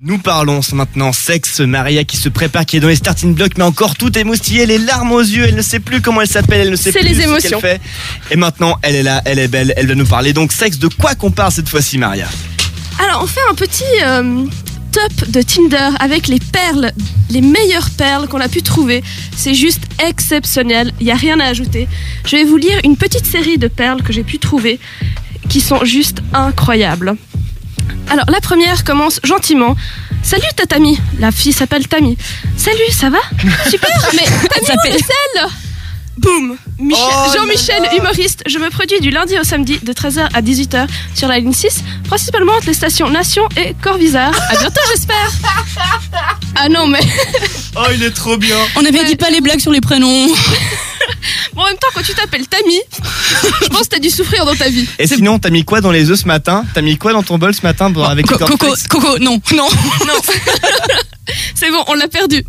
Nous parlons maintenant sexe, Maria qui se prépare, qui est dans les starting blocks, mais encore tout émoustillé, les larmes aux yeux, elle ne sait plus comment elle s'appelle, elle ne sait plus les ce qu'elle fait. Et maintenant, elle est là, elle est belle, elle va nous parler. Donc sexe, de quoi qu'on parle cette fois-ci, Maria? Alors, on fait un petit euh, top de Tinder avec les perles, les meilleures perles qu'on a pu trouver. C'est juste exceptionnel, il n'y a rien à ajouter. Je vais vous lire une petite série de perles que j'ai pu trouver qui sont juste incroyables. Alors, la première commence gentiment. Salut ta Tammy. La fille s'appelle Tammy. Salut, ça va? Super, mais Tammy, est celle Boum Michel- Oh Jean-Michel, humoriste. Je me produis du lundi au samedi de 13h à 18h sur la ligne 6, principalement entre les stations Nation et Corvisart. À bientôt, j'espère Ah non, mais Oh, il est trop bien On avait Ouais. dit pas les blagues sur les prénoms. en même temps, quand tu t'appelles Tammy, je pense que t'as dû souffrir dans ta vie. Et sinon, t'as mis quoi dans les œufs ce matin? T'as mis quoi dans ton bol ce matin bon, avec Co- Coco, Coco, non, non. Non C'est bon, on l'a perdu.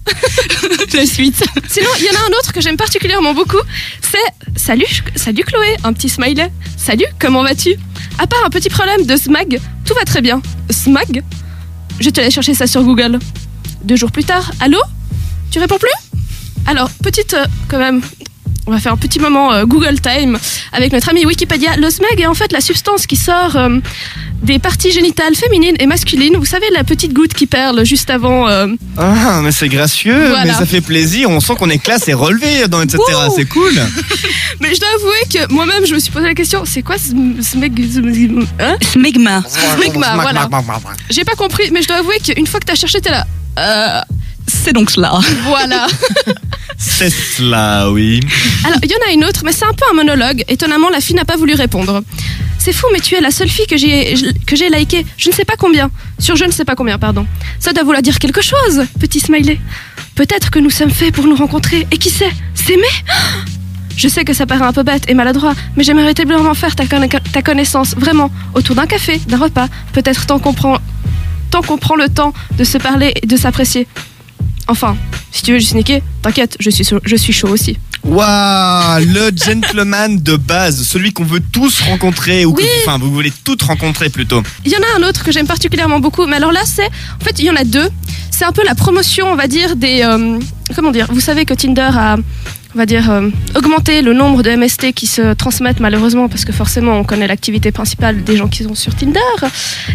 La suite. Sinon, il y en a un autre que j'aime particulièrement beaucoup. C'est Salut, salut Chloé, un petit smiley. Salut, comment vas-tu? À part un petit problème de smag, tout va très bien. Smag? Je te laisse chercher ça sur Google. Deux jours plus tard, allô? Tu réponds plus? Alors, petite, euh, quand même. On va faire un petit moment euh, Google Time avec notre ami Wikipédia. Le smeg est en fait la substance qui sort euh, des parties génitales féminines et masculines. Vous savez, la petite goutte qui perle juste avant. euh, Ah, mais c'est gracieux, Voilà. mais ça fait plaisir, on sent qu'on est classe et relevé dans etc. Wouh. C'est cool Mais je dois avouer que moi-même, je me suis posé la question c'est quoi ce smeg. Hein Smegma. Smegma, voilà. J'ai pas compris, mais je dois avouer qu'une fois que t'as cherché, t'es là. Euh, C'est donc cela. voilà. C'est cela, oui. Alors, il y en a une autre, mais c'est un peu un monologue. Étonnamment, la fille n'a pas voulu répondre. C'est fou, mais tu es la seule fille que j'ai likée. Je ne sais pas combien. Sur je ne sais pas combien, pardon. Ça doit vouloir dire quelque chose, petit smiley. Peut-être que nous sommes faits pour nous rencontrer. Et qui sait S'aimer? Je sais que ça paraît un peu bête et maladroit, mais j'aimerais terriblement faire ta, ta connaissance, vraiment, autour d'un café, d'un repas. Peut-être tant tant qu'on prend le temps de se parler et de s'apprécier. Enfin, si tu veux juste niquer, t'inquiète, je suis, chaud- je suis chaud aussi. Waouh, le gentleman de base, celui qu'on veut tous rencontrer, ou que, Oui. enfin, vous voulez toutes rencontrer plutôt. Il y en a un autre que j'aime particulièrement beaucoup, mais alors là, c'est. En fait, il y en a deux. C'est un peu la promotion, on va dire, des. euh, comment dire Vous savez que Tinder a. On va dire euh, augmenté le nombre de MST qui se transmettent malheureusement parce que forcément on connaît l'activité principale des gens qui sont sur Tinder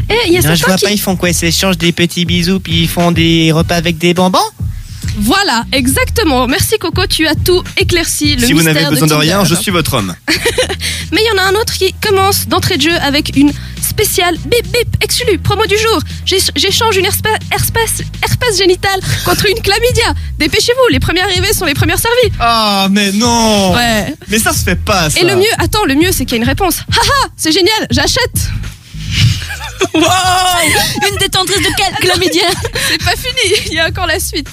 et il y a certains qui ils font quoi? Ils s'échangent des petits bisous, puis ils font des repas avec des bonbons? Voilà exactement merci Coco tu as tout éclairci le Si vous n'avez besoin de, rien, je suis votre homme. Mais il y en a un autre qui commence d'entrée de jeu avec une spéciale bip bip exclu promo du jour. J'échange une herpès, herpès génitale contre une chlamydia. Dépêchez-vous, les premiers arrivés sont les premières servies. Ah, mais non Ouais. Mais ça se fait pas, ça Et le mieux, attends, le mieux c'est qu'il y a une réponse. Haha, c'est génial, j'achète. Wow Une détentrice de cal- chlamydia? C'est pas fini, il y a encore la suite.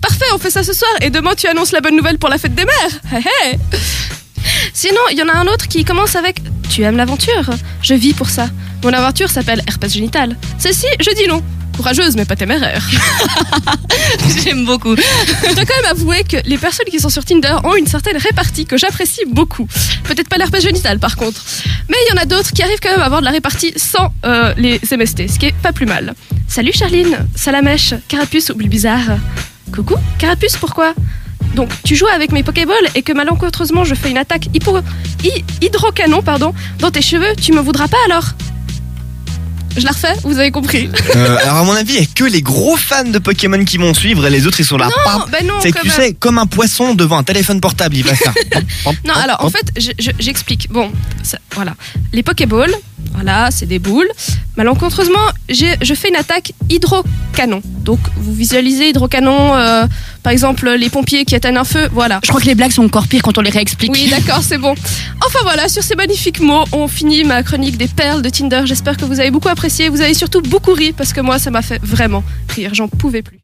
Parfait, on fait ça ce soir et demain tu annonces la bonne nouvelle pour la fête des mères. Hé hé. Sinon, il y en a un autre qui commence avec Tu aimes l'aventure? Je vis pour ça. Mon aventure s'appelle herpès génital. Celle-ci, je dis non. Courageuse mais pas téméraire. J'aime beaucoup. Je dois quand même avouer que les personnes qui sont sur Tinder ont une certaine répartie que j'apprécie beaucoup. Peut-être pas l'herpès génital par contre. Mais il y en a d'autres qui arrivent quand même à avoir de la répartie sans euh, les MST, ce qui est pas plus mal. Salut Charline, Salamèche, Carapuce ou bizarre. Coucou, Carapuce, pourquoi? Donc, tu joues avec mes Pokéballs et que malencontreusement je fais une attaque hypo... hy- hydrocanon pardon, dans tes cheveux, tu me voudras pas alors? Je la refais, vous avez compris. Euh, alors, à mon avis, il n'y a que les gros fans de Pokémon qui vont suivre et les autres, ils sont là. Non, ben non, C'est quand tu même. sais, comme un poisson devant un téléphone portable, il va faire. Non, alors en fait, je- je- j'explique. Bon, ça- voilà. Les Pokéballs, voilà, c'est des boules. Malencontreusement, j'ai- je fais une attaque hydrocanon. Donc, vous visualisez hydrocanon, euh, par exemple, les pompiers qui éteignent un feu, voilà. Je crois que les blagues sont encore pires quand on les réexplique. Oui, d'accord, c'est bon. Enfin voilà, sur ces magnifiques mots, on finit ma chronique des perles de Tinder. J'espère que vous avez beaucoup apprécié. Vous avez surtout beaucoup ri parce que moi, ça m'a fait vraiment rire. J'en pouvais plus.